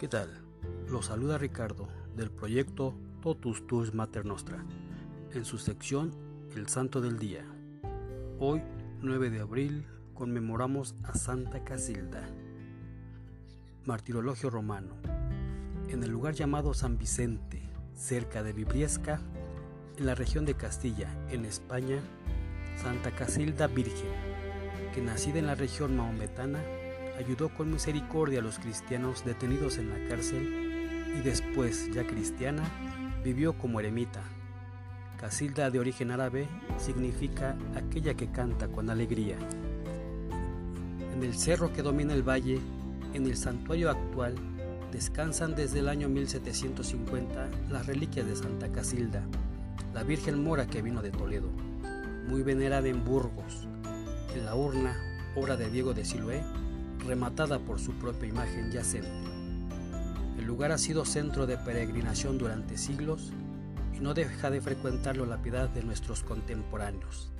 ¿Qué tal? Los saluda Ricardo del proyecto Totus Tus Mater Nostra en su sección El Santo del Día. Hoy, 9 de abril, conmemoramos a Santa Casilda. Martirologio romano. En el lugar llamado San Vicente, cerca de Vibriesca, en la región de Castilla, en España, Santa Casilda Virgen, que nacida en la región maometana, ayudó con misericordia a los cristianos detenidos en la cárcel y después, ya cristiana, vivió como eremita. Casilda de origen árabe significa aquella que canta con alegría. En el cerro que domina el valle, en el santuario actual, descansan desde el año 1750 las reliquias de Santa Casilda, la Virgen Mora que vino de Toledo, muy venerada en Burgos. En la urna, obra de Diego de Siloé, rematada por su propia imagen yacente. El lugar ha sido centro de peregrinación durante siglos y no deja de frecuentarlo la piedad de nuestros contemporáneos.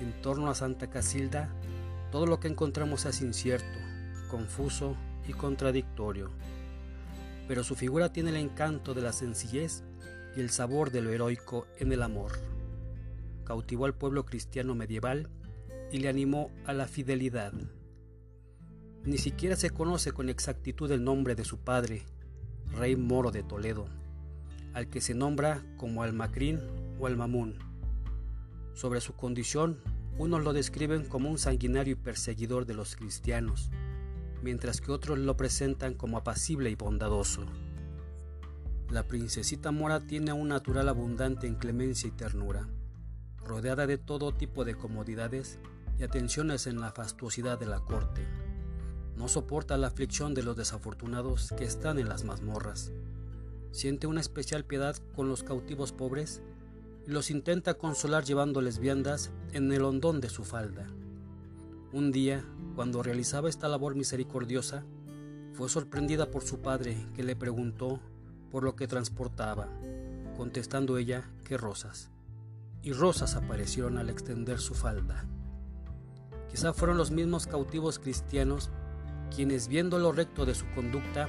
En torno a Santa Casilda, todo lo que encontramos es incierto, confuso y contradictorio, pero su figura tiene el encanto de la sencillez y el sabor de lo heroico en el amor. Cautivó al pueblo cristiano medieval y le animó a la fidelidad. Ni siquiera se conoce con exactitud el nombre de su padre, rey moro de Toledo, al que se nombra como Almacrín o Almamún. Sobre su condición, unos lo describen como un sanguinario y perseguidor de los cristianos, mientras que otros lo presentan como apacible y bondadoso. La princesita mora tiene un natural abundante en clemencia y ternura, rodeada de todo tipo de comodidades y atenciones en la fastuosidad de la corte no soporta la aflicción de los desafortunados que están en las mazmorras. Siente una especial piedad con los cautivos pobres y los intenta consolar llevándoles viandas en el hondón de su falda. Un día, cuando realizaba esta labor misericordiosa, fue sorprendida por su padre que le preguntó por lo que transportaba, contestando ella que rosas. Y rosas aparecieron al extender su falda. Quizá fueron los mismos cautivos cristianos quienes viendo lo recto de su conducta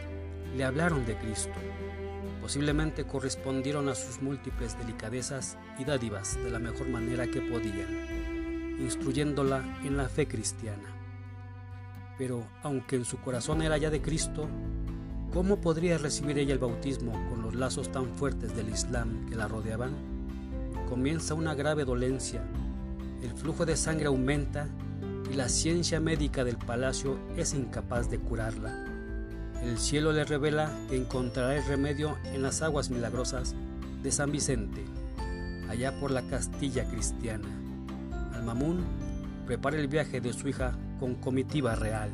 le hablaron de Cristo. Posiblemente correspondieron a sus múltiples delicadezas y dádivas de la mejor manera que podían, instruyéndola en la fe cristiana. Pero aunque en su corazón era ya de Cristo, ¿cómo podría recibir ella el bautismo con los lazos tan fuertes del Islam que la rodeaban? Comienza una grave dolencia, el flujo de sangre aumenta y la ciencia médica del palacio es incapaz de curarla. El cielo le revela que encontrará el remedio en las aguas milagrosas de San Vicente, allá por la Castilla cristiana. Almamún prepara el viaje de su hija con comitiva real.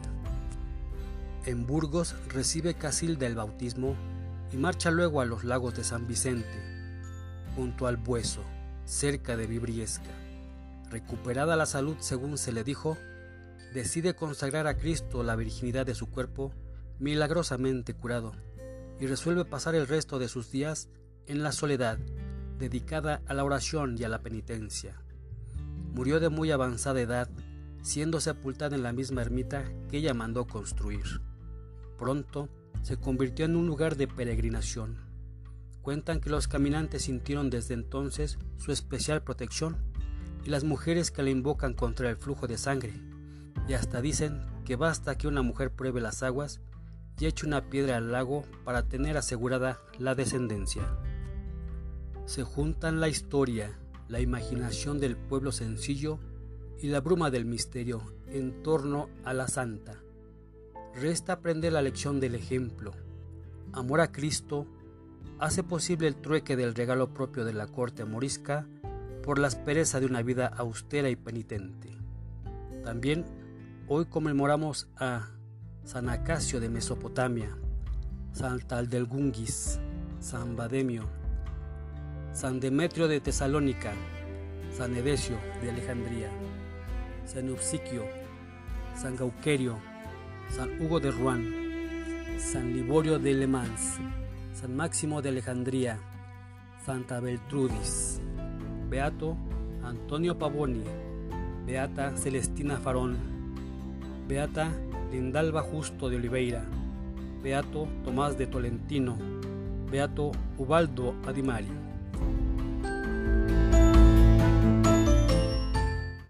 En Burgos recibe Casilda el bautismo y marcha luego a los lagos de San Vicente, junto al Bueso, cerca de Vibriesca. Recuperada la salud según se le dijo, decide consagrar a Cristo la virginidad de su cuerpo, milagrosamente curado, y resuelve pasar el resto de sus días en la soledad, dedicada a la oración y a la penitencia. Murió de muy avanzada edad, siendo sepultada en la misma ermita que ella mandó construir. Pronto se convirtió en un lugar de peregrinación. Cuentan que los caminantes sintieron desde entonces su especial protección y las mujeres que la invocan contra el flujo de sangre, y hasta dicen que basta que una mujer pruebe las aguas y eche una piedra al lago para tener asegurada la descendencia. Se juntan la historia, la imaginación del pueblo sencillo y la bruma del misterio en torno a la santa. Resta aprender la lección del ejemplo. Amor a Cristo hace posible el trueque del regalo propio de la corte morisca por la aspereza de una vida austera y penitente. También hoy conmemoramos a San Acacio de Mesopotamia, San Taldelgungis, San Bademio, San Demetrio de Tesalónica, San Edesio de Alejandría, San Eupsiquio, San Gauquerio, San Hugo de Rouen, San Liborio de Le Mans, San Máximo de Alejandría, Santa Beltrudis. Beato Antonio Pavoni, Beata Celestina Farón, Beata Lindalba Justo de Oliveira, Beato Tomás de Tolentino, Beato Ubaldo Adimari.